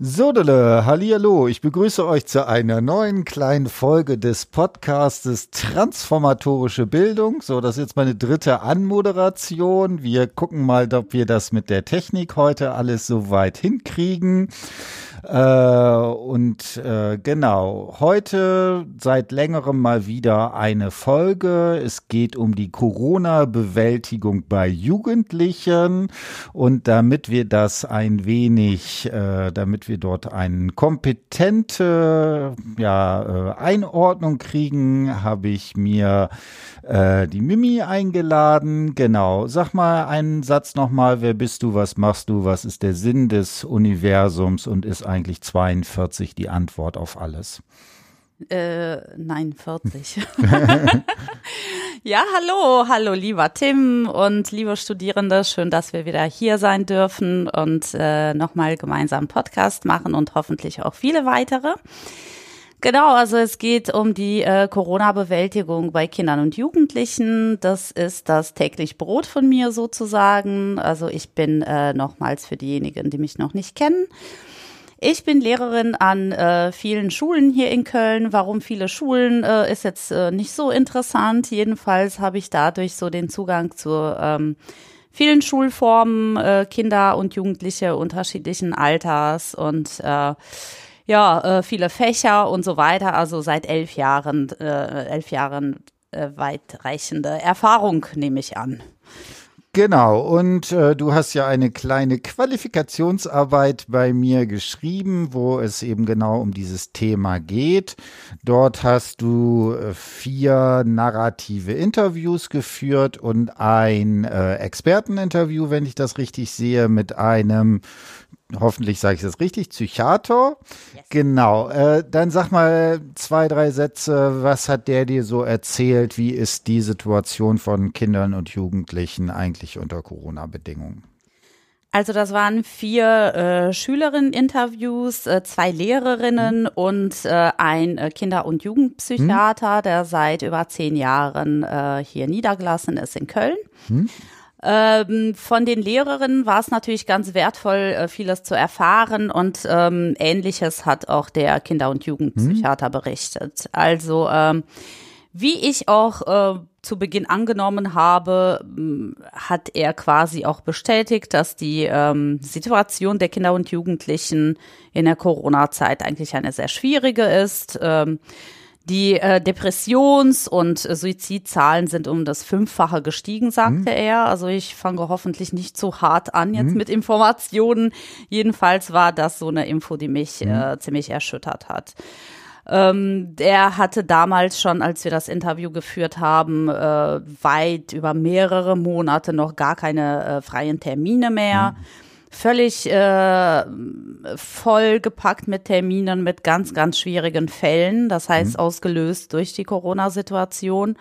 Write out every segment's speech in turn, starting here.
Sodele, hallihallo, ich begrüße euch zu einer neuen kleinen Folge des Podcastes Transformatorische Bildung. So, das ist jetzt meine dritte Anmoderation. Wir gucken mal, ob wir das mit der Technik heute alles so weit hinkriegen. Äh, und äh, genau, heute seit längerem mal wieder eine Folge. Es geht um die Corona-Bewältigung bei Jugendlichen. Und damit wir das ein wenig, äh, damit wir dort eine kompetente ja, äh, Einordnung kriegen, habe ich mir äh, die Mimi eingeladen. Genau, sag mal einen Satz nochmal. Wer bist du? Was machst du? Was ist der Sinn des Universums und ist eigentlich 42 die Antwort auf alles? Äh, nein, 40. ja, hallo, hallo, lieber Tim und liebe Studierende. Schön, dass wir wieder hier sein dürfen und äh, nochmal gemeinsam Podcast machen und hoffentlich auch viele weitere. Genau, also es geht um die äh, Corona-Bewältigung bei Kindern und Jugendlichen. Das ist das täglich Brot von mir sozusagen. Also ich bin äh, nochmals für diejenigen, die mich noch nicht kennen ich bin Lehrerin an äh, vielen Schulen hier in Köln. Warum viele Schulen äh, ist jetzt äh, nicht so interessant. Jedenfalls habe ich dadurch so den Zugang zu ähm, vielen Schulformen, äh, Kinder und Jugendliche unterschiedlichen Alters und äh, ja, äh, viele Fächer und so weiter. Also seit elf Jahren, äh, elf Jahren äh, weitreichende Erfahrung nehme ich an. Genau, und äh, du hast ja eine kleine Qualifikationsarbeit bei mir geschrieben, wo es eben genau um dieses Thema geht. Dort hast du äh, vier narrative Interviews geführt und ein äh, Experteninterview, wenn ich das richtig sehe, mit einem hoffentlich sage ich das richtig, Psychiater. Yes. Genau. Äh, dann sag mal zwei, drei Sätze. Was hat der dir so erzählt? Wie ist die Situation von Kindern und Jugendlichen eigentlich unter Corona-Bedingungen? Also das waren vier äh, Schülerinnen-Interviews, äh, zwei Lehrerinnen mhm. und äh, ein äh, Kinder- und Jugendpsychiater, mhm. der seit über zehn Jahren äh, hier niedergelassen ist in Köln. Mhm. Ähm, von den Lehrerinnen war es natürlich ganz wertvoll, äh, vieles zu erfahren und ähm, ähnliches hat auch der Kinder- und Jugendpsychiater hm. berichtet. Also ähm, wie ich auch äh, zu Beginn angenommen habe, hat er quasi auch bestätigt, dass die ähm, Situation der Kinder und Jugendlichen in der Corona-Zeit eigentlich eine sehr schwierige ist. Ähm, die äh, Depressions- und äh, Suizidzahlen sind um das Fünffache gestiegen, sagte mhm. er. Also ich fange hoffentlich nicht zu hart an jetzt mhm. mit Informationen. Jedenfalls war das so eine Info, die mich mhm. äh, ziemlich erschüttert hat. Ähm, der hatte damals schon, als wir das Interview geführt haben, äh, weit über mehrere Monate noch gar keine äh, freien Termine mehr. Mhm völlig äh, vollgepackt mit Terminen, mit ganz, ganz schwierigen Fällen. Das heißt, mhm. ausgelöst durch die Corona-Situation.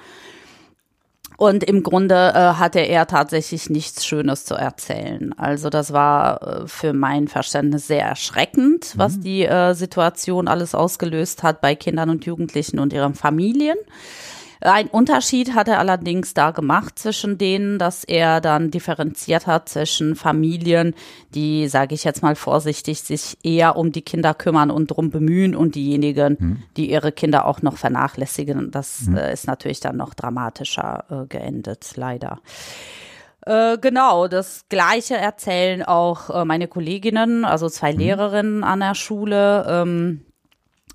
Und im Grunde äh, hatte er tatsächlich nichts Schönes zu erzählen. Also das war äh, für mein Verständnis sehr erschreckend, mhm. was die äh, Situation alles ausgelöst hat bei Kindern und Jugendlichen und ihren Familien. Ein Unterschied hat er allerdings da gemacht zwischen denen, dass er dann differenziert hat zwischen Familien, die, sage ich jetzt mal vorsichtig, sich eher um die Kinder kümmern und drum bemühen und diejenigen, hm. die ihre Kinder auch noch vernachlässigen. Das hm. äh, ist natürlich dann noch dramatischer äh, geendet, leider. Äh, genau, das Gleiche erzählen auch äh, meine Kolleginnen, also zwei hm. Lehrerinnen an der Schule.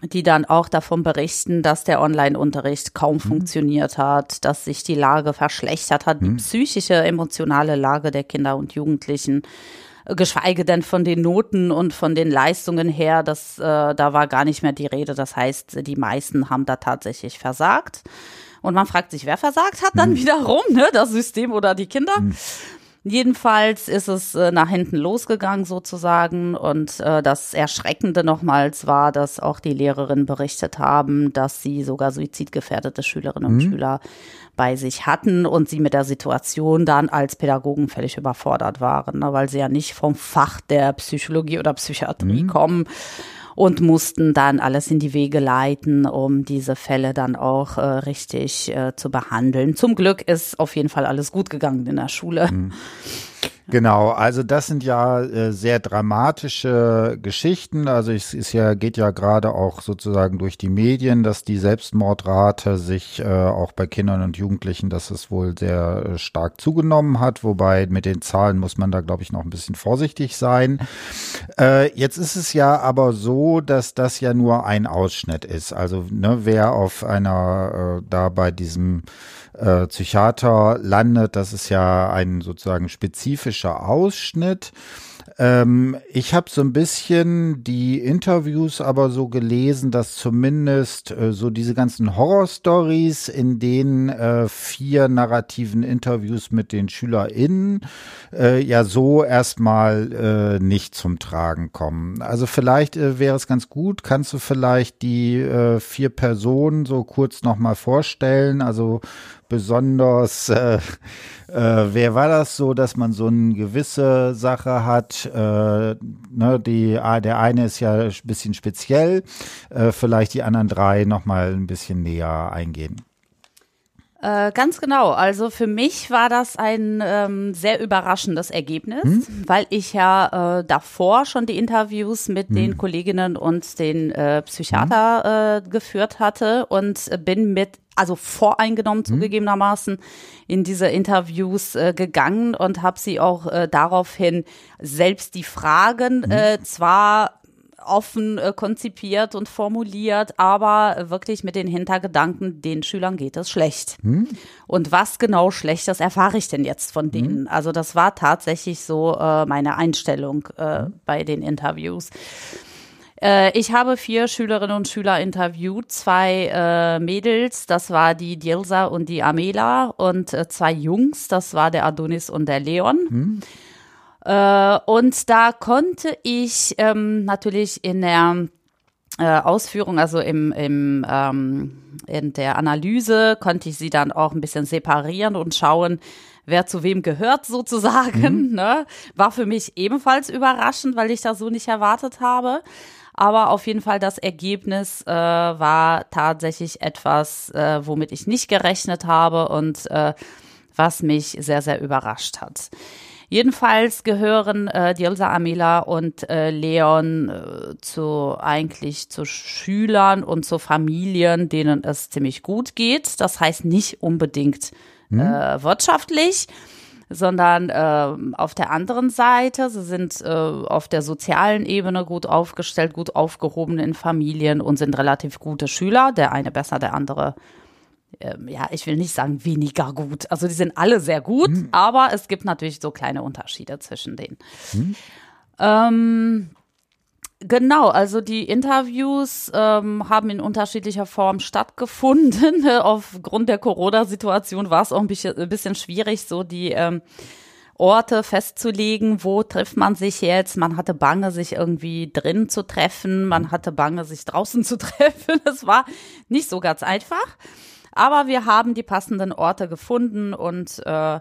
Die dann auch davon berichten, dass der Online-Unterricht kaum mhm. funktioniert hat, dass sich die Lage verschlechtert hat, mhm. die psychische, emotionale Lage der Kinder und Jugendlichen, äh, geschweige denn von den Noten und von den Leistungen her, das, äh, da war gar nicht mehr die Rede. Das heißt, die meisten haben da tatsächlich versagt. Und man fragt sich, wer versagt hat dann mhm. wiederum, ne? Das System oder die Kinder. Mhm. Jedenfalls ist es äh, nach hinten losgegangen sozusagen und äh, das Erschreckende nochmals war, dass auch die Lehrerinnen berichtet haben, dass sie sogar suizidgefährdete Schülerinnen mhm. und Schüler bei sich hatten und sie mit der Situation dann als Pädagogen völlig überfordert waren, ne, weil sie ja nicht vom Fach der Psychologie oder Psychiatrie mhm. kommen und mussten dann alles in die Wege leiten, um diese Fälle dann auch äh, richtig äh, zu behandeln. Zum Glück ist auf jeden Fall alles gut gegangen in der Schule. Mhm. Genau, also das sind ja äh, sehr dramatische Geschichten. Also es ist ja, geht ja gerade auch sozusagen durch die Medien, dass die Selbstmordrate sich äh, auch bei Kindern und Jugendlichen, dass es wohl sehr äh, stark zugenommen hat. Wobei mit den Zahlen muss man da, glaube ich, noch ein bisschen vorsichtig sein. Äh, jetzt ist es ja aber so, dass das ja nur ein Ausschnitt ist. Also ne, wer auf einer äh, da bei diesem äh, Psychiater landet. Das ist ja ein sozusagen spezifischer Ausschnitt. Ähm, ich habe so ein bisschen die Interviews aber so gelesen, dass zumindest äh, so diese ganzen Horror-Stories in den äh, vier narrativen Interviews mit den SchülerInnen äh, ja so erstmal äh, nicht zum Tragen kommen. Also vielleicht äh, wäre es ganz gut, kannst du vielleicht die äh, vier Personen so kurz nochmal vorstellen? Also besonders, äh, äh, wer war das so, dass man so eine gewisse Sache hat, äh, ne, die, der eine ist ja ein bisschen speziell, äh, vielleicht die anderen drei nochmal ein bisschen näher eingehen. Äh, ganz genau. Also für mich war das ein ähm, sehr überraschendes Ergebnis, hm? weil ich ja äh, davor schon die Interviews mit hm. den Kolleginnen und den äh, Psychiater hm. äh, geführt hatte und bin mit also voreingenommen hm. zugegebenermaßen in diese Interviews äh, gegangen und habe sie auch äh, daraufhin selbst die Fragen hm. äh, zwar offen äh, konzipiert und formuliert, aber wirklich mit den Hintergedanken, den Schülern geht es schlecht. Hm. Und was genau schlecht, das erfahre ich denn jetzt von denen. Hm. Also das war tatsächlich so äh, meine Einstellung äh, hm. bei den Interviews. Äh, ich habe vier Schülerinnen und Schüler interviewt, zwei äh, Mädels, das war die Dilsa und die Amela und äh, zwei Jungs, das war der Adonis und der Leon. Äh, und da konnte ich ähm, natürlich in der äh, Ausführung, also im, im ähm, in der Analyse, konnte ich sie dann auch ein bisschen separieren und schauen, wer zu wem gehört sozusagen. Mhm. Ne? War für mich ebenfalls überraschend, weil ich das so nicht erwartet habe. Aber auf jeden Fall das Ergebnis äh, war tatsächlich etwas, äh, womit ich nicht gerechnet habe und äh, was mich sehr, sehr überrascht hat. Jedenfalls gehören äh, Dielsa Amila und äh, Leon äh, zu eigentlich zu Schülern und zu Familien, denen es ziemlich gut geht. Das heißt nicht unbedingt hm. äh, wirtschaftlich, sondern äh, auf der anderen Seite, sie sind äh, auf der sozialen Ebene gut aufgestellt, gut aufgehoben in Familien und sind relativ gute Schüler. Der eine besser, der andere ähm, ja, ich will nicht sagen weniger gut. Also die sind alle sehr gut, hm. aber es gibt natürlich so kleine Unterschiede zwischen denen. Hm. Ähm, genau, also die Interviews ähm, haben in unterschiedlicher Form stattgefunden. Aufgrund der Corona-Situation war es auch ein bisschen, ein bisschen, schwierig, so die ähm, Orte festzulegen, wo trifft man sich jetzt. Man hatte Bange, sich irgendwie drin zu treffen. Man hatte Bange, sich draußen zu treffen. Es war nicht so ganz einfach. Aber wir haben die passenden Orte gefunden und äh,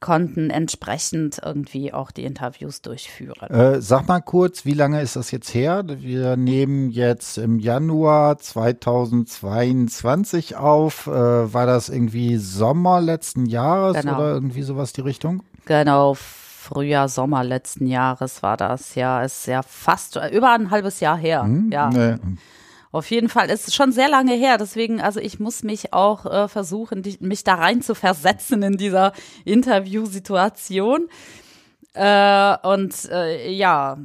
konnten entsprechend irgendwie auch die Interviews durchführen. Äh, sag mal kurz, wie lange ist das jetzt her? Wir nehmen jetzt im Januar 2022 auf. Äh, war das irgendwie Sommer letzten Jahres genau. oder irgendwie sowas die Richtung? Genau, Frühjahr, Sommer letzten Jahres war das. Ja, ist ja fast über ein halbes Jahr her. Hm, ja. Nee. Auf jeden Fall ist schon sehr lange her, deswegen, also ich muss mich auch äh, versuchen, die, mich da rein zu versetzen in dieser Interviewsituation. Äh, und äh, ja,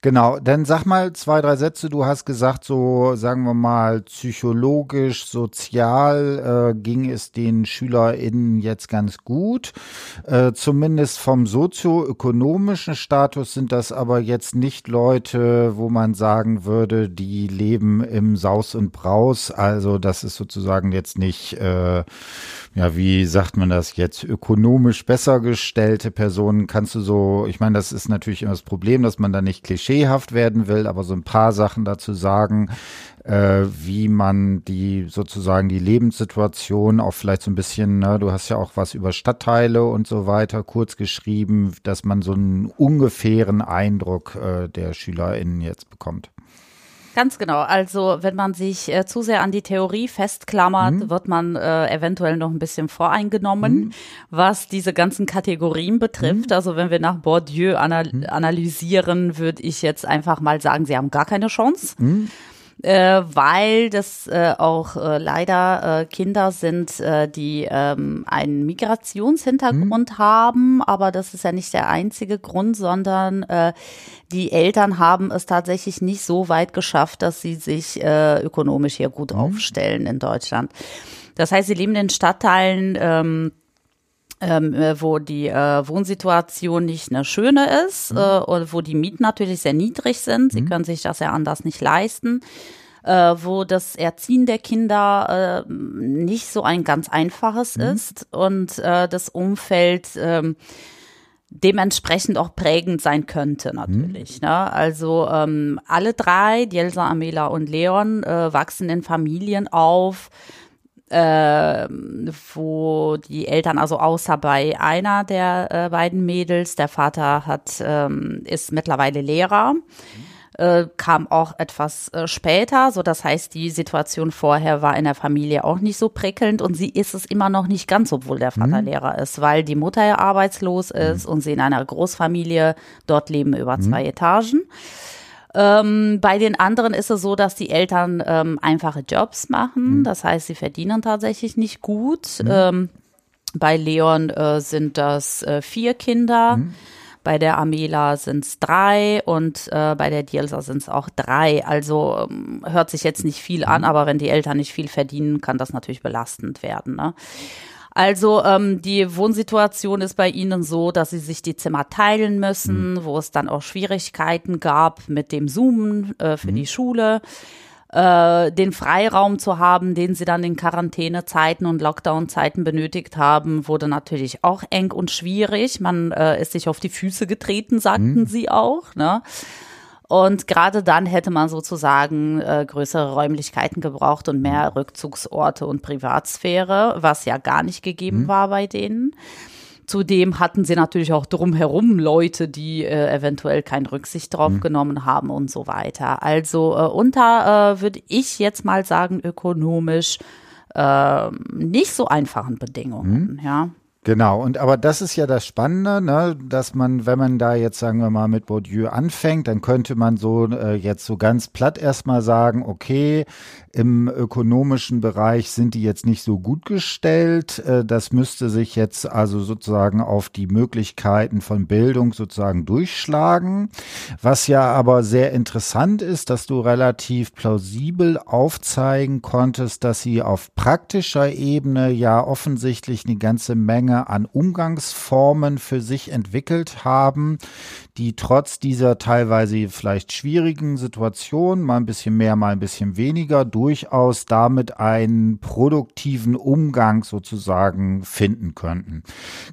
Genau, dann sag mal zwei, drei Sätze. Du hast gesagt, so sagen wir mal, psychologisch, sozial äh, ging es den SchülerInnen jetzt ganz gut. Äh, zumindest vom sozioökonomischen Status sind das aber jetzt nicht Leute, wo man sagen würde, die leben im Saus und Braus. Also das ist sozusagen jetzt nicht, äh, ja, wie sagt man das jetzt, ökonomisch besser gestellte Personen. Kannst du so, ich meine, das ist natürlich immer das Problem, dass man da nicht Klischee klischeehaft werden will, aber so ein paar Sachen dazu sagen, äh, wie man die sozusagen die Lebenssituation auch vielleicht so ein bisschen, ne, du hast ja auch was über Stadtteile und so weiter kurz geschrieben, dass man so einen ungefähren Eindruck äh, der SchülerInnen jetzt bekommt. Ganz genau. Also wenn man sich äh, zu sehr an die Theorie festklammert, mhm. wird man äh, eventuell noch ein bisschen voreingenommen, mhm. was diese ganzen Kategorien betrifft. Mhm. Also wenn wir nach Bourdieu anal mhm. analysieren, würde ich jetzt einfach mal sagen, sie haben gar keine Chance. Äh, weil das äh, auch äh, leider äh, Kinder sind, äh, die ähm, einen Migrationshintergrund mhm. haben, aber das ist ja nicht der einzige Grund, sondern äh, die Eltern haben es tatsächlich nicht so weit geschafft, dass sie sich äh, ökonomisch hier gut mhm. aufstellen in Deutschland. Das heißt, sie leben in Stadtteilen, ähm, ähm, äh, wo die äh, Wohnsituation nicht eine schöne ist mhm. äh, und wo die Mieten natürlich sehr niedrig sind. Sie mhm. können sich das ja anders nicht leisten. Äh, wo das Erziehen der Kinder äh, nicht so ein ganz einfaches mhm. ist und äh, das Umfeld äh, dementsprechend auch prägend sein könnte natürlich. Mhm. Ne? Also ähm, alle drei, Jelsa, Amela und Leon, äh, wachsen in Familien auf, äh, wo die Eltern, also außer bei einer der äh, beiden Mädels, der Vater hat, ähm, ist mittlerweile Lehrer. Mhm. Äh, kam auch etwas äh, später, so das heißt, die Situation vorher war in der Familie auch nicht so prickelnd und sie ist es immer noch nicht ganz, obwohl der Vater mhm. Lehrer ist, weil die Mutter ja arbeitslos ist mhm. und sie in einer Großfamilie dort leben über mhm. zwei Etagen. Ähm, bei den anderen ist es so, dass die Eltern ähm, einfache Jobs machen. Mhm. Das heißt, sie verdienen tatsächlich nicht gut. Mhm. Ähm, bei Leon äh, sind das äh, vier Kinder. Mhm. Bei der Amela sind es drei und äh, bei der Dielsa sind es auch drei. Also ähm, hört sich jetzt nicht viel an, mhm. aber wenn die Eltern nicht viel verdienen, kann das natürlich belastend werden. Ne? Also ähm, die Wohnsituation ist bei ihnen so, dass sie sich die Zimmer teilen müssen, mhm. wo es dann auch Schwierigkeiten gab mit dem Zoomen äh, für mhm. die Schule. Äh, den Freiraum zu haben, den sie dann in Quarantänezeiten und Lockdown-Zeiten benötigt haben, wurde natürlich auch eng und schwierig. Man äh, ist sich auf die Füße getreten, sagten mhm. sie auch. Ne? Und gerade dann hätte man sozusagen äh, größere Räumlichkeiten gebraucht und mehr Rückzugsorte und Privatsphäre, was ja gar nicht gegeben mhm. war bei denen. Zudem hatten sie natürlich auch drumherum Leute, die äh, eventuell keine Rücksicht drauf mhm. genommen haben und so weiter. Also äh, unter, äh, würde ich jetzt mal sagen, ökonomisch äh, nicht so einfachen Bedingungen, mhm. ja. Genau, und aber das ist ja das Spannende, ne, dass man, wenn man da jetzt, sagen wir mal, mit Bourdieu anfängt, dann könnte man so äh, jetzt so ganz platt erstmal sagen, okay, im ökonomischen Bereich sind die jetzt nicht so gut gestellt. Äh, das müsste sich jetzt also sozusagen auf die Möglichkeiten von Bildung sozusagen durchschlagen. Was ja aber sehr interessant ist, dass du relativ plausibel aufzeigen konntest, dass sie auf praktischer Ebene ja offensichtlich eine ganze Menge an Umgangsformen für sich entwickelt haben, die trotz dieser teilweise vielleicht schwierigen Situation, mal ein bisschen mehr, mal ein bisschen weniger, durchaus damit einen produktiven Umgang sozusagen finden könnten.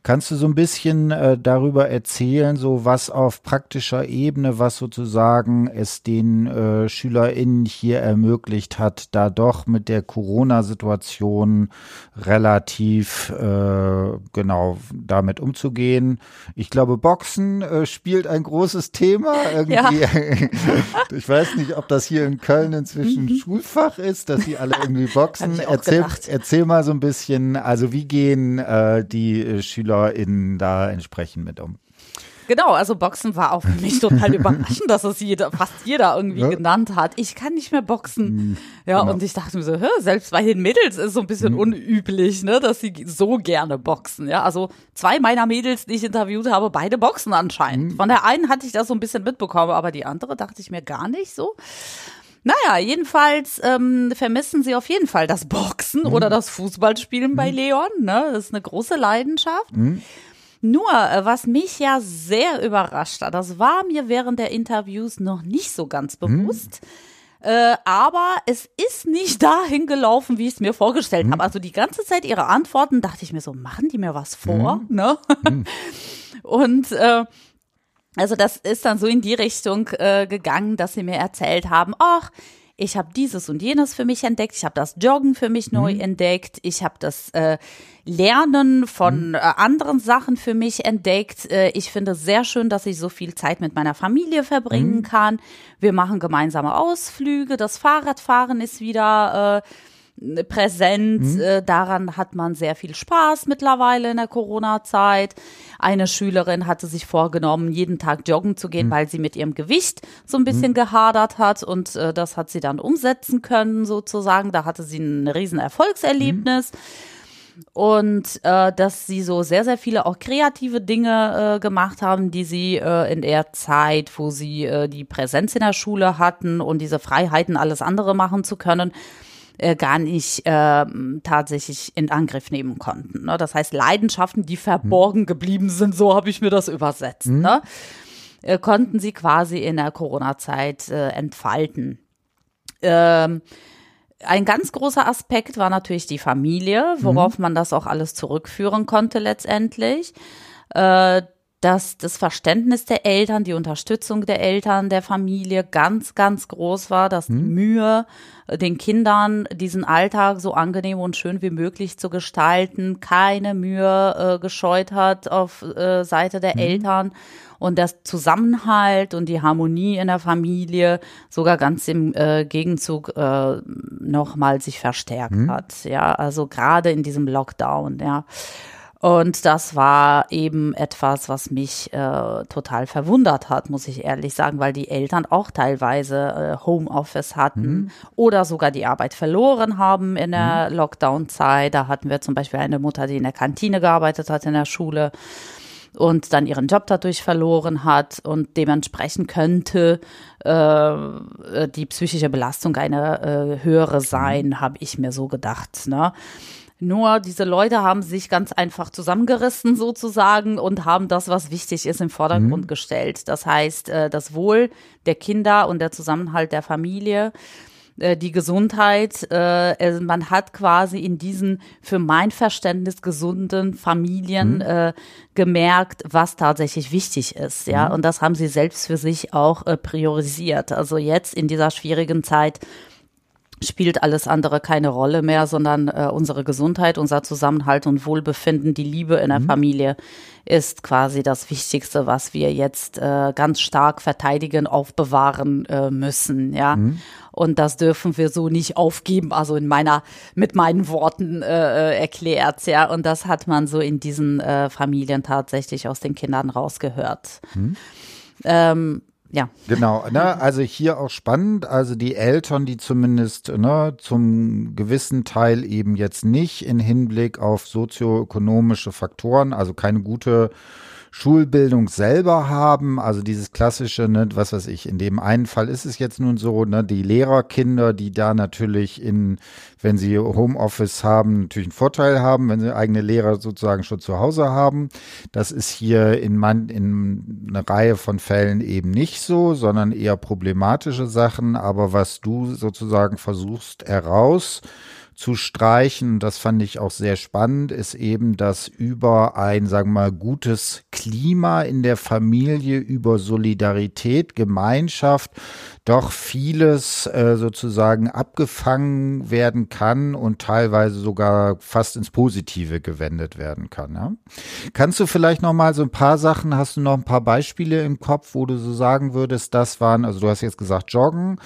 Kannst du so ein bisschen äh, darüber erzählen, so was auf praktischer Ebene, was sozusagen es den äh, SchülerInnen hier ermöglicht hat, da doch mit der Corona-Situation relativ äh, genau damit umzugehen? Ich glaube, Boxen äh, spielt ein großes Thema. Irgendwie. Ja. ich weiß nicht, ob das hier in Köln inzwischen mhm. Schulfach ist, dass sie alle irgendwie boxen. Erzähl, erzähl, mal so ein bisschen, also wie gehen äh, die SchülerInnen da entsprechend mit um? Genau, also Boxen war auch für mich total überraschend, dass es jeder, fast jeder irgendwie ja. genannt hat. Ich kann nicht mehr boxen. Mhm, ja, genau. und ich dachte mir so, hä, selbst bei den Mädels ist es so ein bisschen mhm. unüblich, ne, dass sie so gerne boxen. Ja, also zwei meiner Mädels, die ich interviewt habe, beide boxen anscheinend. Mhm. Von der einen hatte ich das so ein bisschen mitbekommen, aber die andere dachte ich mir gar nicht so. Naja, jedenfalls ähm, vermissen sie auf jeden Fall das Boxen mhm. oder das Fußballspielen bei mhm. Leon. Ne? Das ist eine große Leidenschaft. Mhm. Nur, äh, was mich ja sehr überrascht hat, das war mir während der Interviews noch nicht so ganz hm. bewusst. Hm. Äh, aber es ist nicht dahin gelaufen, wie ich es mir vorgestellt hm. habe. Also die ganze Zeit ihre Antworten dachte ich mir so, machen die mir was vor? Hm. Ne? Hm. Und äh, also das ist dann so in die Richtung äh, gegangen, dass sie mir erzählt haben, ach, ich habe dieses und jenes für mich entdeckt, ich habe das Joggen für mich neu Mhm. entdeckt, ich habe das äh, Lernen von Mhm. äh, anderen Sachen für mich entdeckt. Äh, ich finde es sehr schön, dass ich so viel Zeit mit meiner Familie Mhm. verbringen kann. Wir machen gemeinsame Ausflüge, das Fahrradfahren ist wieder äh, präsent. Mhm. Äh, daran hat man sehr viel Spaß mittlerweile in der Corona-Zeit. Eine Schülerin hatte sich vorgenommen, jeden Tag joggen zu Mhm. gehen, weil sie mit ihrem Gewicht so ein bisschen gehadert hat und äh, das hat sie dann umsetzen können sozusagen. Da hatte sie ein riesen Erfolgserlebnis. Und äh, dass sie so sehr, sehr viele auch kreative Dinge äh, gemacht haben, die sie äh, in der Zeit, wo sie äh, die Präsenz in der Schule hatten und diese Freiheiten, alles andere machen zu können, äh, gar nicht ähm, tatsächlich in Angriff nehmen konnten. Ne? Das heißt, Leidenschaften, die verborgen geblieben sind, so habe ich mir das übersetzt, ne? äh, konnten sie quasi in der Corona-Zeit äh, entfalten. Ähm, ein ganz großer Aspekt war natürlich die Familie, worauf man das auch alles zurückführen konnte letztendlich. Dass das Verständnis der Eltern, die Unterstützung der Eltern, der Familie ganz, ganz groß war, dass die Mühe, äh, den Kindern diesen Alltag so angenehm und schön wie möglich zu gestalten, keine Mühe äh, gescheut hat auf äh, Seite der Eltern und das Zusammenhalt und die Harmonie in der Familie sogar ganz im äh, Gegenzug äh, nochmal sich verstärkt hat. Ja, also gerade in diesem Lockdown, ja. Und das war eben etwas, was mich äh, total verwundert hat, muss ich ehrlich sagen, weil die Eltern auch teilweise äh, Homeoffice hatten oder sogar die Arbeit verloren haben in der Lockdown-Zeit. Da hatten wir zum Beispiel eine Mutter, die in der Kantine gearbeitet hat in der Schule und dann ihren Job dadurch verloren hat und dementsprechend könnte äh, die psychische Belastung eine äh, höhere sein, habe ich mir so gedacht. Ne? Nur diese Leute haben sich ganz einfach zusammengerissen sozusagen und haben das, was wichtig ist, im Vordergrund gestellt. Das heißt, äh, das Wohl der Kinder und der Zusammenhalt der Familie äh, die Gesundheit, äh, also man hat quasi in diesen für mein Verständnis gesunden Familien äh, gemerkt, was tatsächlich wichtig ist, ja, und das haben sie selbst für sich auch äh, priorisiert. Also jetzt in dieser schwierigen Zeit spielt alles andere keine Rolle mehr, sondern äh, unsere Gesundheit, unser Zusammenhalt und Wohlbefinden, die Liebe in der Familie ist quasi das Wichtigste, was wir jetzt äh, ganz stark verteidigen, aufbewahren äh, müssen, ja. Und das dürfen wir so nicht aufgeben, also in meiner, mit meinen Worten äh, äh, erklärt, ja. Und das hat man so in diesen äh, Familien tatsächlich aus den Kindern rausgehört. Ähm, ja. Genau, ne? also hier auch spannend, also die Eltern, die zumindest ne, zum gewissen Teil eben jetzt nicht in Hinblick auf sozioökonomische Faktoren, also keine gute Schulbildung selber haben, also dieses klassische, ne, was weiß ich, in dem einen Fall ist es jetzt nun so, ne, die Lehrerkinder, die da natürlich in, wenn sie Homeoffice haben, natürlich einen Vorteil haben, wenn sie eigene Lehrer sozusagen schon zu Hause haben. Das ist hier in, man, in einer Reihe von Fällen eben nicht so, sondern eher problematische Sachen. Aber was du sozusagen versuchst heraus zu streichen, das fand ich auch sehr spannend, ist eben, dass über ein, sagen wir mal, gutes Klima in der Familie, über Solidarität, Gemeinschaft, doch vieles äh, sozusagen abgefangen werden kann und teilweise sogar fast ins Positive gewendet werden kann. Ja? Kannst du vielleicht noch mal so ein paar Sachen, hast du noch ein paar Beispiele im Kopf, wo du so sagen würdest, das waren, also du hast jetzt gesagt Joggen,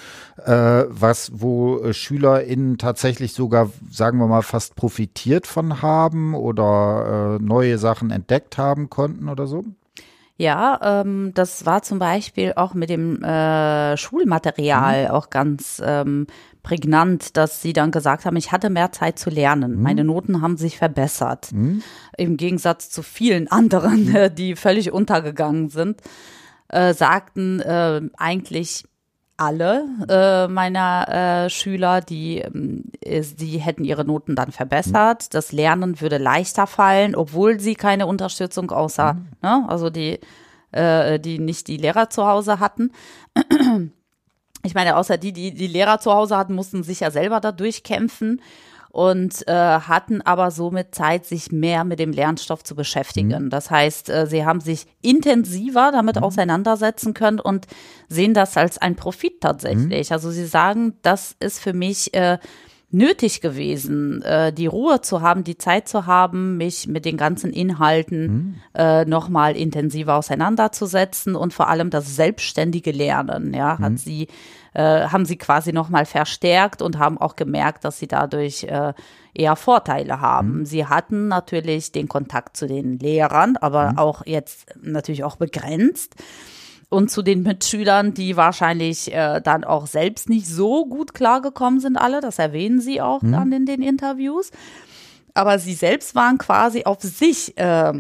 äh, was, wo äh, SchülerInnen tatsächlich sogar, sagen wir mal, fast profitiert von haben oder äh, neue Sachen entdeckt haben konnten oder so? Ja, ähm, das war zum Beispiel auch mit dem äh, Schulmaterial auch ganz ähm, prägnant, dass sie dann gesagt haben, ich hatte mehr Zeit zu lernen. Meine Noten haben sich verbessert. Im Gegensatz zu vielen anderen, äh, die völlig untergegangen sind, äh, sagten äh, eigentlich alle äh, meiner äh, Schüler, die, ähm, die hätten ihre Noten dann verbessert. Das Lernen würde leichter fallen, obwohl sie keine Unterstützung außer, ne, also die, äh, die nicht die Lehrer zu Hause hatten. Ich meine, außer die, die die Lehrer zu Hause hatten, mussten sich ja selber da durchkämpfen. Und äh, hatten aber somit Zeit, sich mehr mit dem Lernstoff zu beschäftigen. Mhm. Das heißt, äh, sie haben sich intensiver damit mhm. auseinandersetzen können und sehen das als ein Profit tatsächlich. Mhm. Also sie sagen, das ist für mich äh, nötig gewesen, äh, die Ruhe zu haben, die Zeit zu haben, mich mit den ganzen Inhalten mhm. äh, nochmal intensiver auseinanderzusetzen und vor allem das selbstständige Lernen, ja, mhm. hat sie, äh, haben sie quasi nochmal verstärkt und haben auch gemerkt, dass sie dadurch äh, eher Vorteile haben. Mhm. Sie hatten natürlich den Kontakt zu den Lehrern, aber mhm. auch jetzt natürlich auch begrenzt und zu den Mitschülern, die wahrscheinlich äh, dann auch selbst nicht so gut klargekommen sind, alle. Das erwähnen sie auch mhm. dann in den Interviews. Aber sie selbst waren quasi auf sich äh,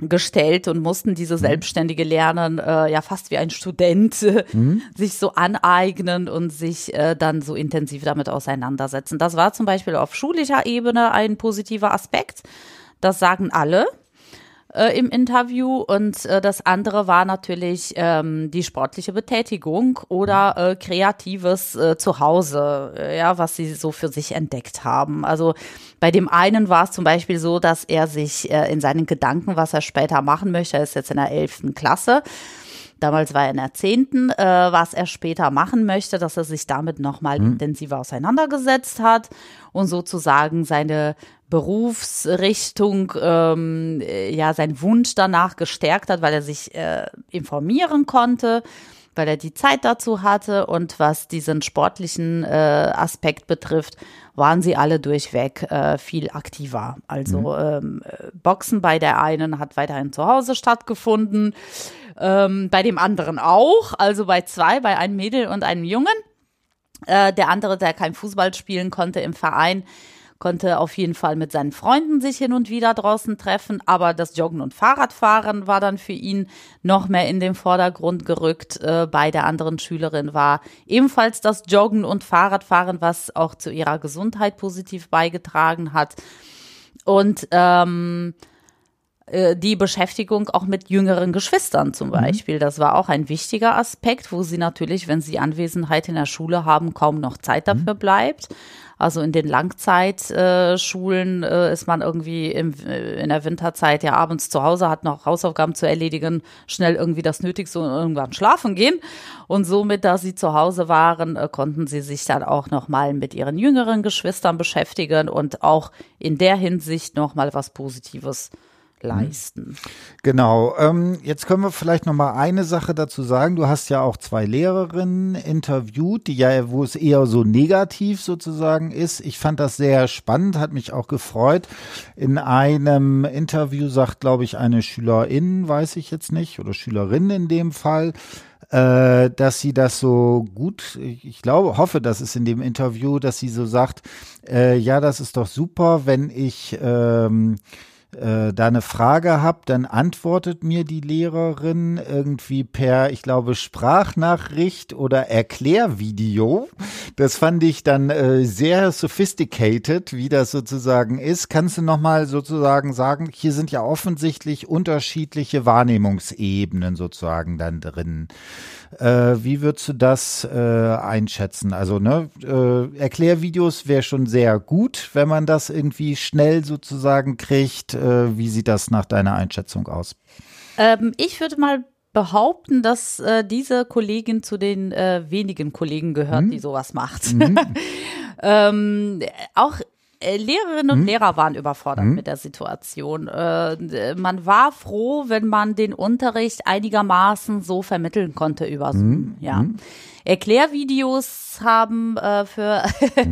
gestellt und mussten diese mhm. selbstständige Lernen äh, ja fast wie ein Student äh, mhm. sich so aneignen und sich äh, dann so intensiv damit auseinandersetzen. Das war zum Beispiel auf schulischer Ebene ein positiver Aspekt. Das sagen alle äh, im Interview und äh, das andere war natürlich ähm, die sportliche Betätigung oder äh, kreatives äh, Zuhause, äh, ja, was sie so für sich entdeckt haben. Also bei dem einen war es zum Beispiel so, dass er sich äh, in seinen Gedanken, was er später machen möchte, er ist jetzt in der elften Klasse, damals war er in der zehnten, äh, was er später machen möchte, dass er sich damit nochmal mhm. intensiver auseinandergesetzt hat und sozusagen seine Berufsrichtung, ähm, ja, sein Wunsch danach gestärkt hat, weil er sich äh, informieren konnte, weil er die Zeit dazu hatte und was diesen sportlichen äh, Aspekt betrifft, waren sie alle durchweg äh, viel aktiver. Also mhm. ähm, Boxen bei der einen hat weiterhin zu Hause stattgefunden, ähm, bei dem anderen auch, also bei zwei, bei einem Mädel und einem Jungen. Äh, der andere, der kein Fußball spielen konnte im Verein, konnte auf jeden Fall mit seinen Freunden sich hin und wieder draußen treffen, aber das Joggen und Fahrradfahren war dann für ihn noch mehr in den Vordergrund gerückt. Äh, bei der anderen Schülerin war ebenfalls das Joggen und Fahrradfahren, was auch zu ihrer Gesundheit positiv beigetragen hat. Und ähm, äh, die Beschäftigung auch mit jüngeren Geschwistern zum mhm. Beispiel. Das war auch ein wichtiger Aspekt, wo sie natürlich, wenn sie Anwesenheit in der Schule haben, kaum noch Zeit mhm. dafür bleibt. Also in den Langzeitschulen äh, ist man irgendwie im, äh, in der Winterzeit ja abends zu Hause, hat noch Hausaufgaben zu erledigen, schnell irgendwie das Nötigste und irgendwann schlafen gehen. Und somit, da sie zu Hause waren, äh, konnten sie sich dann auch nochmal mit ihren jüngeren Geschwistern beschäftigen und auch in der Hinsicht nochmal was Positives leisten. Genau. Ähm, jetzt können wir vielleicht noch mal eine Sache dazu sagen. Du hast ja auch zwei Lehrerinnen interviewt, die ja, wo es eher so negativ sozusagen ist. Ich fand das sehr spannend, hat mich auch gefreut. In einem Interview sagt, glaube ich, eine Schülerin, weiß ich jetzt nicht, oder Schülerin in dem Fall, äh, dass sie das so gut, ich glaube, hoffe, dass es in dem Interview, dass sie so sagt, äh, ja, das ist doch super, wenn ich ähm, äh, da eine Frage habt, dann antwortet mir die Lehrerin irgendwie per, ich glaube, Sprachnachricht oder Erklärvideo. Das fand ich dann äh, sehr sophisticated, wie das sozusagen ist. Kannst du nochmal sozusagen sagen, hier sind ja offensichtlich unterschiedliche Wahrnehmungsebenen sozusagen dann drin. Äh, wie würdest du das äh, einschätzen? Also, ne, äh, Erklärvideos wäre schon sehr gut, wenn man das irgendwie schnell sozusagen kriegt. Äh, wie sieht das nach deiner Einschätzung aus? Ähm, ich würde mal behaupten, dass äh, diese Kollegin zu den äh, wenigen Kollegen gehört, hm? die sowas macht. Mhm. ähm, auch Lehrerinnen und hm? Lehrer waren überfordert hm? mit der Situation. Äh, man war froh, wenn man den Unterricht einigermaßen so vermitteln konnte über Zoom. Hm? Ja. Hm? Erklärvideos haben äh, für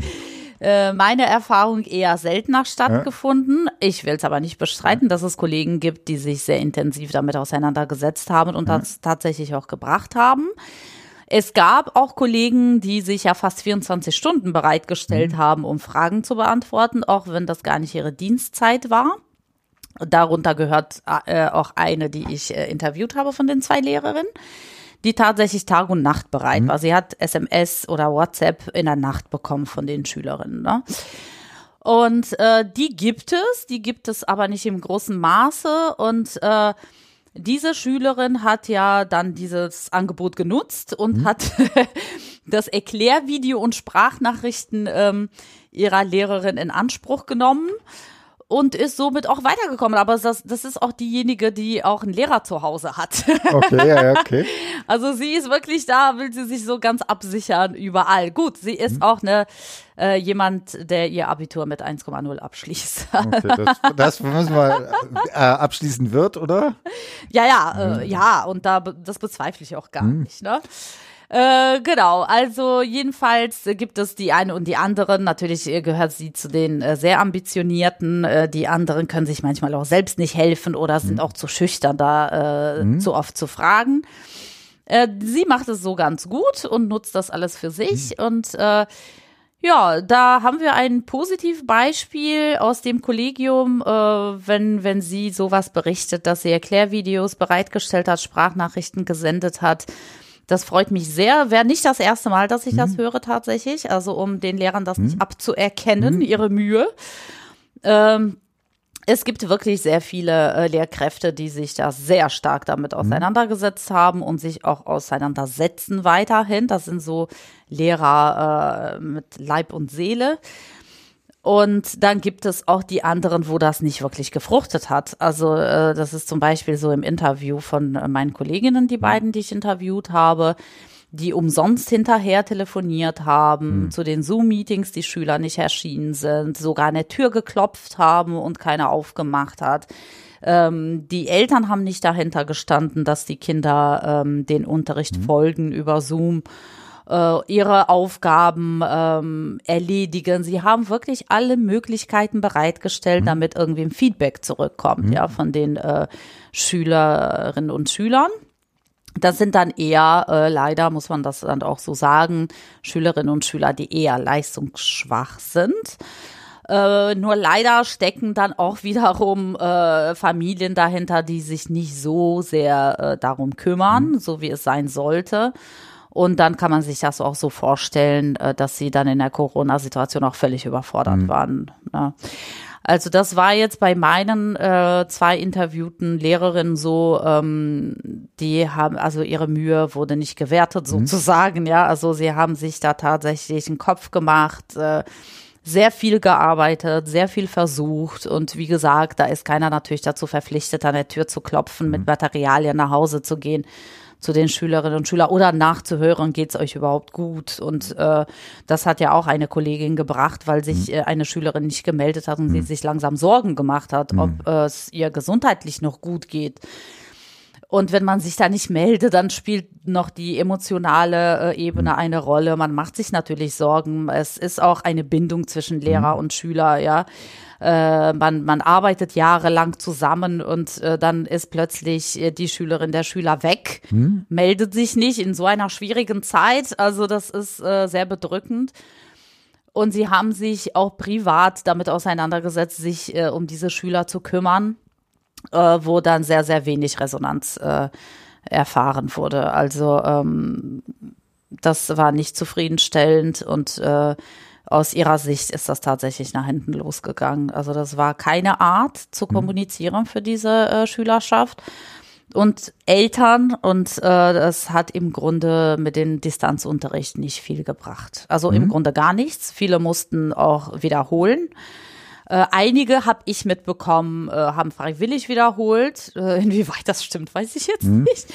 äh, meine Erfahrung eher seltener stattgefunden. Ja. Ich will es aber nicht bestreiten, dass es Kollegen gibt, die sich sehr intensiv damit auseinandergesetzt haben und das tatsächlich auch gebracht haben. Es gab auch Kollegen, die sich ja fast 24 Stunden bereitgestellt mhm. haben, um Fragen zu beantworten, auch wenn das gar nicht ihre Dienstzeit war. Darunter gehört äh, auch eine, die ich äh, interviewt habe von den zwei Lehrerinnen, die tatsächlich Tag und Nacht bereit mhm. war. Sie hat SMS oder WhatsApp in der Nacht bekommen von den Schülerinnen. Ne? Und äh, die gibt es, die gibt es aber nicht im großen Maße und äh, diese Schülerin hat ja dann dieses Angebot genutzt und mhm. hat das Erklärvideo und Sprachnachrichten ähm, ihrer Lehrerin in Anspruch genommen und ist somit auch weitergekommen. Aber das, das ist auch diejenige, die auch einen Lehrer zu Hause hat. Okay, ja, okay. Also sie ist wirklich da, will sie sich so ganz absichern überall. Gut, sie ist mhm. auch eine äh, jemand, der ihr Abitur mit 1,0 abschließt. Okay, das, das müssen wir äh, abschließen wird, oder? Ja, ja, äh, mhm. ja, und da das bezweifle ich auch gar mhm. nicht. Ne? Äh, genau, also jedenfalls gibt es die eine und die anderen. Natürlich gehört sie zu den äh, sehr ambitionierten. Äh, die anderen können sich manchmal auch selbst nicht helfen oder sind mhm. auch zu schüchtern, da äh, mhm. zu oft zu fragen. Äh, sie macht es so ganz gut und nutzt das alles für sich mhm. und äh, ja, da haben wir ein Positivbeispiel aus dem Kollegium, äh, wenn, wenn sie sowas berichtet, dass sie Erklärvideos bereitgestellt hat, Sprachnachrichten gesendet hat das freut mich sehr. Wäre nicht das erste Mal, dass ich mhm. das höre tatsächlich. Also um den Lehrern das mhm. nicht abzuerkennen, mhm. ihre Mühe. Ähm, es gibt wirklich sehr viele äh, Lehrkräfte, die sich da sehr stark damit mhm. auseinandergesetzt haben und sich auch auseinandersetzen weiterhin. Das sind so Lehrer äh, mit Leib und Seele. Und dann gibt es auch die anderen, wo das nicht wirklich gefruchtet hat. Also äh, das ist zum Beispiel so im Interview von äh, meinen Kolleginnen, die beiden, die ich interviewt habe, die umsonst hinterher telefoniert haben, mhm. zu den Zoom-Meetings die Schüler nicht erschienen sind, sogar an der Tür geklopft haben und keiner aufgemacht hat. Ähm, die Eltern haben nicht dahinter gestanden, dass die Kinder ähm, den Unterricht mhm. folgen über Zoom äh, ihre Aufgaben ähm, erledigen. Sie haben wirklich alle Möglichkeiten bereitgestellt, mhm. damit irgendwie ein Feedback zurückkommt, mhm. ja, von den äh, Schülerinnen und Schülern. Das sind dann eher, äh, leider muss man das dann auch so sagen, Schülerinnen und Schüler, die eher leistungsschwach sind. Äh, nur leider stecken dann auch wiederum äh, Familien dahinter, die sich nicht so sehr äh, darum kümmern, mhm. so wie es sein sollte. Und dann kann man sich das auch so vorstellen, äh, dass sie dann in der Corona-Situation auch völlig überfordert mhm. waren. Ne? Also das war jetzt bei meinen äh, zwei interviewten Lehrerinnen so, ähm, die haben, also ihre Mühe wurde nicht gewertet mhm. sozusagen, mhm. ja. Also sie haben sich da tatsächlich einen Kopf gemacht, äh, sehr viel gearbeitet, sehr viel versucht und wie gesagt, da ist keiner natürlich dazu verpflichtet, an der Tür zu klopfen, mhm. mit Materialien nach Hause zu gehen zu den Schülerinnen und Schülern oder nachzuhören, geht's euch überhaupt gut? Und äh, das hat ja auch eine Kollegin gebracht, weil sich mhm. äh, eine Schülerin nicht gemeldet hat und mhm. sie sich langsam Sorgen gemacht hat, ob mhm. äh, es ihr gesundheitlich noch gut geht. Und wenn man sich da nicht meldet, dann spielt noch die emotionale äh, Ebene mhm. eine Rolle. Man macht sich natürlich Sorgen. Es ist auch eine Bindung zwischen Lehrer mhm. und Schüler, ja. Äh, man, man arbeitet jahrelang zusammen und äh, dann ist plötzlich äh, die Schülerin der Schüler weg, mhm. meldet sich nicht in so einer schwierigen Zeit. Also das ist äh, sehr bedrückend. Und sie haben sich auch privat damit auseinandergesetzt, sich äh, um diese Schüler zu kümmern äh, wo dann sehr, sehr wenig Resonanz äh, erfahren wurde. Also ähm, das war nicht zufriedenstellend und äh, aus ihrer Sicht ist das tatsächlich nach hinten losgegangen. Also das war keine Art zu mhm. kommunizieren für diese äh, Schülerschaft und Eltern und äh, das hat im Grunde mit dem Distanzunterricht nicht viel gebracht. Also mhm. im Grunde gar nichts. Viele mussten auch wiederholen. Äh, einige habe ich mitbekommen, äh, haben freiwillig wiederholt. Äh, inwieweit das stimmt, weiß ich jetzt mhm. nicht.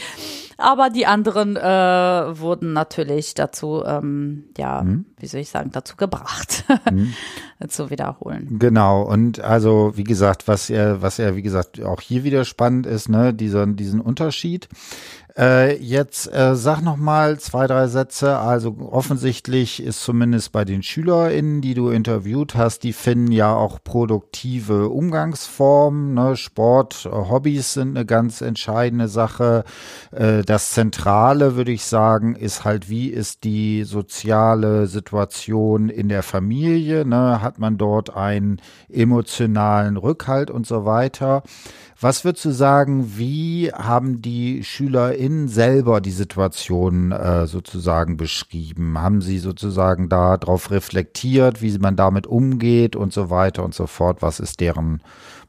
Aber die anderen äh, wurden natürlich dazu, ähm, ja, mhm. wie soll ich sagen, dazu gebracht, mhm. zu wiederholen. Genau. Und also, wie gesagt, was er, was er, wie gesagt, auch hier wieder spannend ist, ne, dieser, diesen Unterschied. Äh, jetzt äh, sag noch mal zwei, drei Sätze. Also offensichtlich ist zumindest bei den SchülerInnen, die du interviewt hast, die finden ja auch produktive Umgangsformen. Ne? Sport, äh, Hobbys sind eine ganz entscheidende Sache. Äh, das Zentrale, würde ich sagen, ist halt, wie ist die soziale Situation in der Familie? Ne? Hat man dort einen emotionalen Rückhalt und so weiter? Was würdest du sagen, wie haben die SchülerInnen selber die Situation äh, sozusagen beschrieben? Haben sie sozusagen darauf reflektiert, wie man damit umgeht und so weiter und so fort? Was ist deren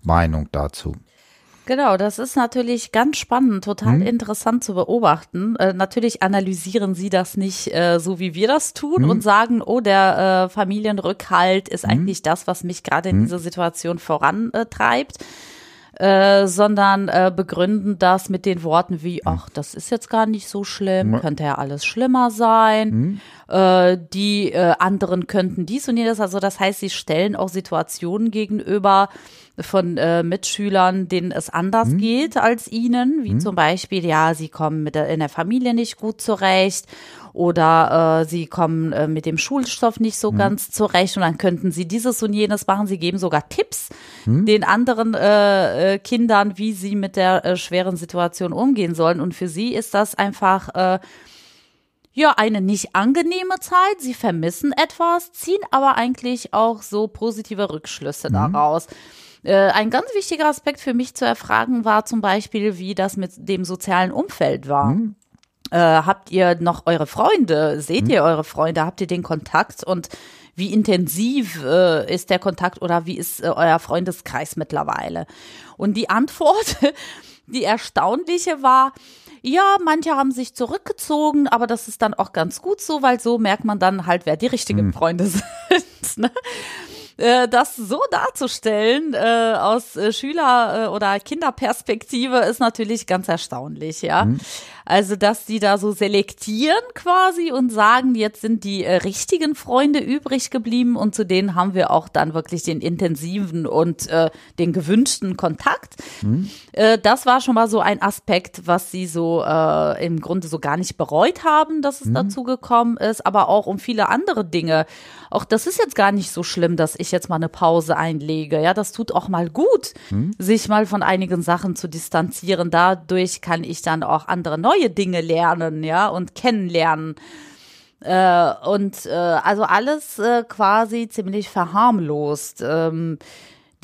Meinung dazu? Genau, das ist natürlich ganz spannend, total Mhm. interessant zu beobachten. Äh, natürlich analysieren sie das nicht äh, so, wie wir das tun Mhm. und sagen, oh, der äh, Familienrückhalt ist eigentlich das, was mich gerade Mhm. in dieser Situation vorantreibt. Äh, sondern äh, begründen das mit den Worten wie, ach, das ist jetzt gar nicht so schlimm, könnte ja alles schlimmer sein, äh, die äh, anderen könnten dies und jenes. Also das heißt, sie stellen auch Situationen gegenüber von äh, Mitschülern, denen es anders geht als ihnen, wie zum Beispiel, ja, sie kommen mit der, in der Familie nicht gut zurecht oder äh, sie kommen äh, mit dem Schulstoff nicht so ganz zurecht und dann könnten sie dieses und jenes machen. Sie geben sogar Tipps den anderen äh, äh, Kindern, wie sie mit der äh, schweren Situation umgehen sollen. Und für sie ist das einfach äh, ja, eine nicht angenehme Zeit. Sie vermissen etwas, ziehen aber eigentlich auch so positive Rückschlüsse daraus. Äh, ein ganz wichtiger Aspekt für mich zu erfragen war zum Beispiel, wie das mit dem sozialen Umfeld war. Äh, habt ihr noch eure Freunde? Seht ihr eure Freunde? Habt ihr den Kontakt? Und wie intensiv äh, ist der Kontakt oder wie ist äh, euer Freundeskreis mittlerweile? Und die Antwort, die erstaunliche war, ja, manche haben sich zurückgezogen, aber das ist dann auch ganz gut so, weil so merkt man dann halt, wer die richtigen Freunde sind. Ne? Äh, Das so darzustellen äh, aus äh, Schüler- äh, oder Kinderperspektive ist natürlich ganz erstaunlich, ja. Also, dass die da so selektieren quasi und sagen, jetzt sind die äh, richtigen Freunde übrig geblieben und zu denen haben wir auch dann wirklich den intensiven und äh, den gewünschten Kontakt. Äh, das war schon mal so ein Aspekt, was sie so äh, im Grunde so gar nicht bereut haben, dass es dazu gekommen ist, aber auch um viele andere Dinge. Auch das ist jetzt gar nicht so schlimm, dass ich jetzt mal eine Pause einlege. Ja, das tut auch mal gut, sich mal von einigen Sachen zu distanzieren. Dadurch kann ich dann auch andere neue Dinge lernen, ja, und kennenlernen. Äh, und äh, also alles äh, quasi ziemlich verharmlost. Ähm,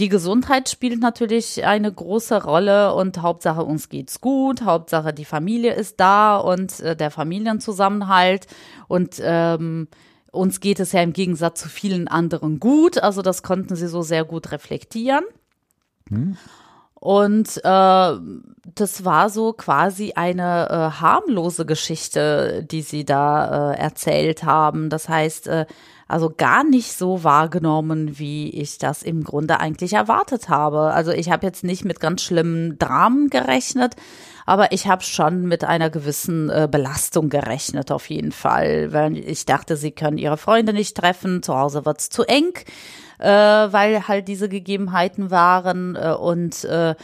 die Gesundheit spielt natürlich eine große Rolle und Hauptsache uns geht's gut, Hauptsache die Familie ist da und äh, der Familienzusammenhalt und ähm, uns geht es ja im Gegensatz zu vielen anderen gut, also das konnten sie so sehr gut reflektieren. Und äh, das war so quasi eine äh, harmlose Geschichte, die sie da äh, erzählt haben. Das heißt, äh, also gar nicht so wahrgenommen, wie ich das im Grunde eigentlich erwartet habe. Also ich habe jetzt nicht mit ganz schlimmen Dramen gerechnet, aber ich habe schon mit einer gewissen äh, Belastung gerechnet, auf jeden Fall. Weil ich dachte, sie können ihre Freunde nicht treffen, zu Hause wird's zu eng, äh, weil halt diese Gegebenheiten waren äh, und äh,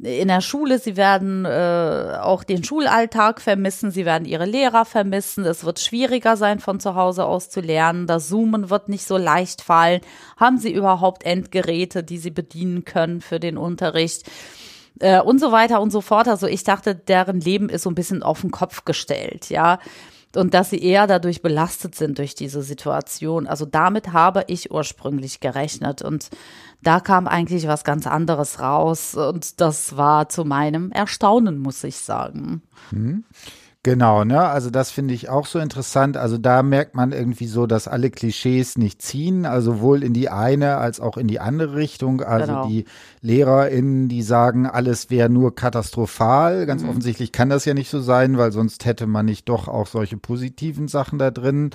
in der Schule, sie werden äh, auch den Schulalltag vermissen, sie werden ihre Lehrer vermissen, es wird schwieriger sein, von zu Hause aus zu lernen, das Zoomen wird nicht so leicht fallen. Haben sie überhaupt Endgeräte, die sie bedienen können für den Unterricht? Äh, und so weiter und so fort. Also ich dachte, deren Leben ist so ein bisschen auf den Kopf gestellt, ja. Und dass sie eher dadurch belastet sind durch diese Situation. Also damit habe ich ursprünglich gerechnet. Und da kam eigentlich was ganz anderes raus. Und das war zu meinem Erstaunen, muss ich sagen. Genau, ne? Also das finde ich auch so interessant. Also da merkt man irgendwie so, dass alle Klischees nicht ziehen, also sowohl in die eine als auch in die andere Richtung. Also Genau. die LehrerInnen, die sagen, alles wäre nur katastrophal. Ganz offensichtlich kann das ja nicht so sein, weil sonst hätte man nicht doch auch solche positiven Sachen da drin.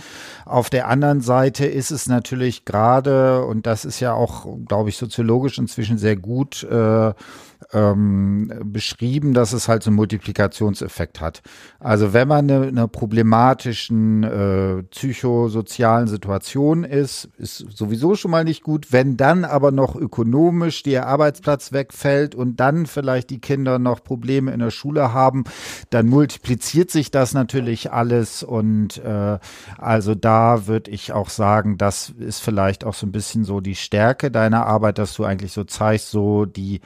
Auf der anderen Seite ist es natürlich gerade, und das ist ja auch, glaube ich, soziologisch inzwischen sehr gut äh, ähm, beschrieben, dass es halt so einen Multiplikationseffekt hat. Also wenn man eine, eine problematischen äh, psychosozialen Situation ist, ist sowieso schon mal nicht gut. Wenn dann aber noch ökonomisch der Arbeitsplatz wegfällt und dann vielleicht die Kinder noch Probleme in der Schule haben, dann multipliziert sich das natürlich alles und äh, also da würde ich auch sagen, das ist vielleicht auch so ein bisschen so die Stärke deiner Arbeit, dass du eigentlich so zeigst, so die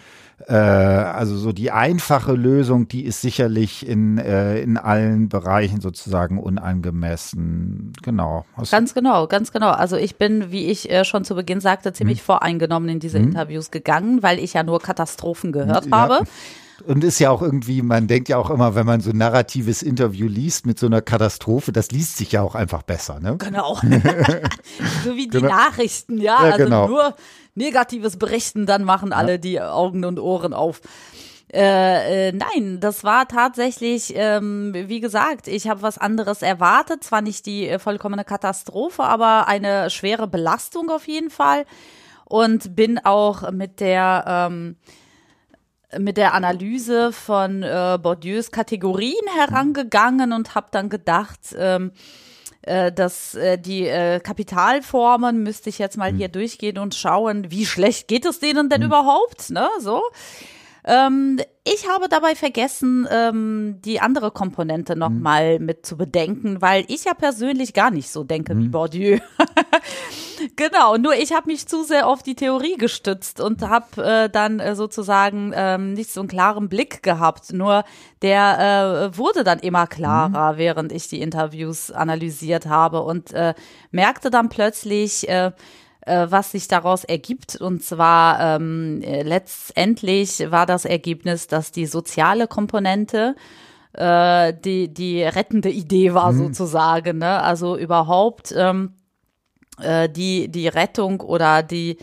äh, also so die einfache Lösung, die ist sicherlich in, äh, in allen Bereichen sozusagen unangemessen. Genau. Hast Ganz genau, ganz genau. Also ich bin, wie ich äh, schon zu Beginn sagte, ziemlich voreingenommen in diese Interviews gegangen, weil ich ja nur Katastrophen gehört Ja. habe. Und ist ja auch irgendwie, man denkt ja auch immer, wenn man so ein narratives Interview liest mit so einer Katastrophe, das liest sich ja auch einfach besser, ne? Genau. so wie die Genau. Nachrichten, ja. Ja, also genau. nur negatives Berichten, dann machen alle die Augen und Ohren auf. Äh, äh, nein, das war tatsächlich, ähm, wie gesagt, ich habe was anderes erwartet. Zwar nicht die äh, vollkommene Katastrophe, aber eine schwere Belastung auf jeden Fall. Und bin auch mit der ähm, mit der Analyse von äh, Bourdieus Kategorien herangegangen und habe dann gedacht, ähm, äh, dass äh, die äh, Kapitalformen müsste ich jetzt mal hm. hier durchgehen und schauen, wie schlecht geht es denen denn hm. überhaupt, ne? So. Ähm, ich habe dabei vergessen, ähm, die andere Komponente nochmal mhm. mit zu bedenken, weil ich ja persönlich gar nicht so denke mhm. wie Bourdieu. genau, nur ich habe mich zu sehr auf die Theorie gestützt und habe äh, dann äh, sozusagen ähm, nicht so einen klaren Blick gehabt. Nur der äh, wurde dann immer klarer, mhm. während ich die Interviews analysiert habe und äh, merkte dann plötzlich, äh, äh, was sich daraus ergibt. Und zwar ähm, letztendlich war das Ergebnis, dass die soziale Komponente äh, die, die rettende Idee war mhm. sozusagen. Ne? Also überhaupt ähm, äh, die, die Rettung oder die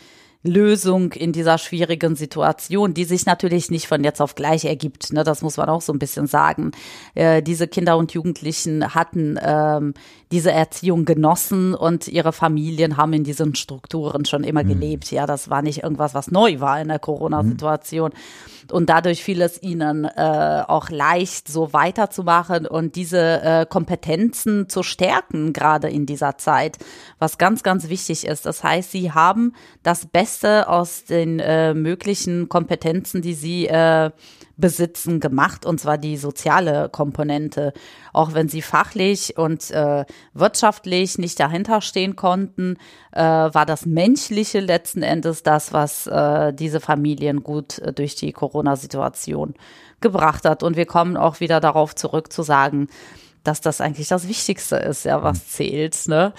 Lösung in dieser schwierigen Situation, die sich natürlich nicht von jetzt auf gleich ergibt. Ne, das muss man auch so ein bisschen sagen. Äh, diese Kinder und Jugendlichen hatten ähm, diese Erziehung genossen und ihre Familien haben in diesen Strukturen schon immer mhm. gelebt. Ja, das war nicht irgendwas, was neu war in der Corona-Situation. Mhm. Und dadurch fiel es ihnen äh, auch leicht, so weiterzumachen und diese äh, Kompetenzen zu stärken, gerade in dieser Zeit, was ganz, ganz wichtig ist. Das heißt, sie haben das Beste aus den äh, möglichen Kompetenzen, die sie äh, besitzen, gemacht, und zwar die soziale Komponente. Auch wenn sie fachlich und äh, wirtschaftlich nicht dahinter stehen konnten, äh, war das Menschliche letzten Endes das, was äh, diese Familien gut äh, durch die Corona-Situation gebracht hat. Und wir kommen auch wieder darauf zurück zu sagen, dass das eigentlich das Wichtigste ist, ja, was zählt. Ne?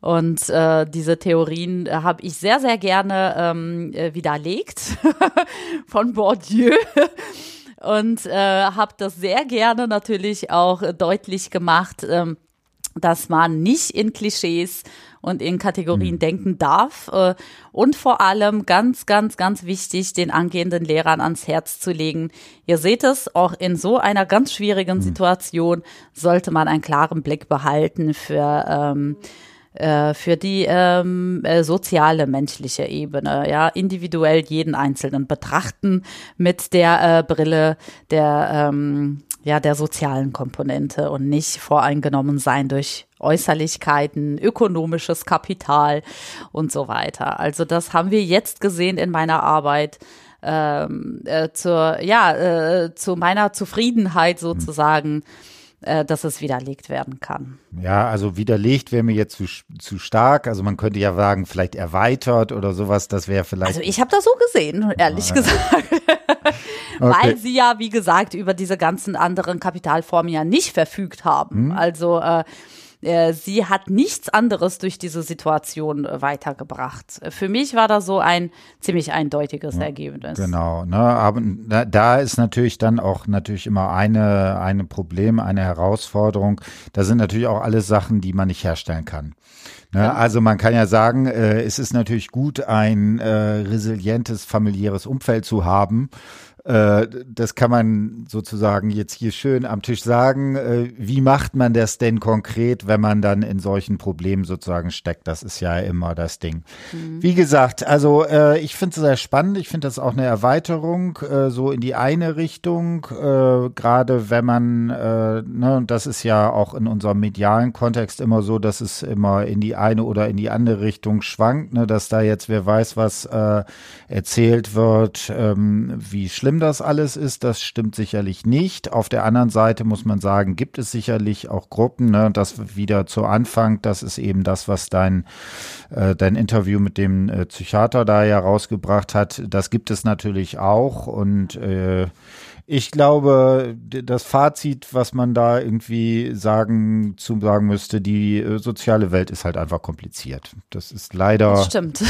Und äh, diese Theorien äh, habe ich sehr, sehr gerne ähm, äh, widerlegt von Bourdieu und äh, habe das sehr gerne natürlich auch deutlich gemacht, ähm, dass man nicht in Klischees und in Kategorien mhm. denken darf äh, und vor allem ganz, ganz, ganz wichtig, den angehenden Lehrern ans Herz zu legen. Ihr seht es, auch in so einer ganz schwierigen mhm. Situation sollte man einen klaren Blick behalten für ähm, äh, für die ähm, äh, soziale menschliche Ebene, ja, individuell jeden Einzelnen betrachten mit der äh, Brille der ähm, ja der sozialen Komponente und nicht voreingenommen sein durch Äußerlichkeiten, ökonomisches Kapital und so weiter. Also das haben wir jetzt gesehen in meiner Arbeit. Ähm, äh, zur ja äh, zu meiner Zufriedenheit sozusagen. Mhm äh, dass es widerlegt werden kann. Ja, also widerlegt wäre mir jetzt zu, zu stark. Also man könnte ja sagen, vielleicht erweitert oder sowas, das wäre vielleicht. Also ich habe das so gesehen, ehrlich ah, gesagt. okay. Weil sie ja, wie gesagt, über diese ganzen anderen Kapitalformen ja nicht verfügt haben. Hm. Also äh, sie hat nichts anderes durch diese Situation äh, weitergebracht. Für mich war das so ein ziemlich eindeutiges Ergebnis. Genau, ne, aber da ist natürlich dann auch natürlich immer eine, eine Problem, eine Herausforderung. Da sind natürlich auch alles Sachen, die man nicht herstellen kann. Ne. Also man kann ja sagen, äh, es ist natürlich gut, ein äh, resilientes familiäres Umfeld zu haben. Äh, das kann man sozusagen jetzt hier schön am Tisch sagen. Äh, wie macht man das denn konkret, wenn man dann in solchen Problemen sozusagen steckt? Das ist ja immer das Ding. Mhm. Wie gesagt, also äh, ich finde es sehr spannend. Ich finde das auch eine Erweiterung so in die eine Richtung, gerade wenn man, ne, und das ist ja auch in unserem medialen Kontext immer so, dass es immer in die eine oder in die andere Richtung schwankt, ne, dass da jetzt wer weiß, was erzählt wird, ähm, wie schlimm schlimm das alles ist, das stimmt sicherlich nicht. Auf der anderen Seite muss man sagen, gibt es sicherlich auch Gruppen, ne, das wieder zu Anfang, das ist eben das, was dein, äh, dein Interview mit dem äh, Psychiater da ja rausgebracht hat. Das gibt es natürlich auch und äh, ich glaube, das Fazit, was man da irgendwie sagen, zu sagen müsste, die äh, soziale Welt ist halt einfach kompliziert. Das ist leider. Das stimmt.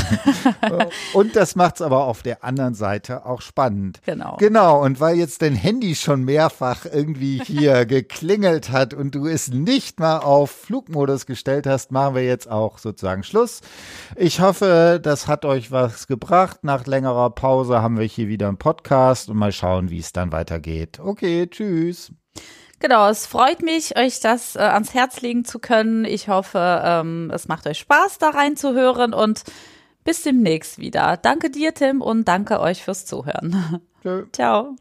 und das macht es aber auf der anderen Seite auch spannend. Genau. Genau. Und weil jetzt dein Handy schon mehrfach irgendwie hier geklingelt hat und du es nicht mal auf Flugmodus gestellt hast, machen wir jetzt auch sozusagen Schluss. Ich hoffe, das hat euch was gebracht. Nach längerer Pause haben wir hier wieder einen Podcast und mal schauen, wie es dann weitergeht weitergeht. Okay, tschüss. Genau, es freut mich, euch das äh, ans Herz legen zu können. Ich hoffe, ähm, es macht euch Spaß, da reinzuhören und bis demnächst wieder. Danke dir, Tim, und danke euch fürs Zuhören. Tschö. Ciao.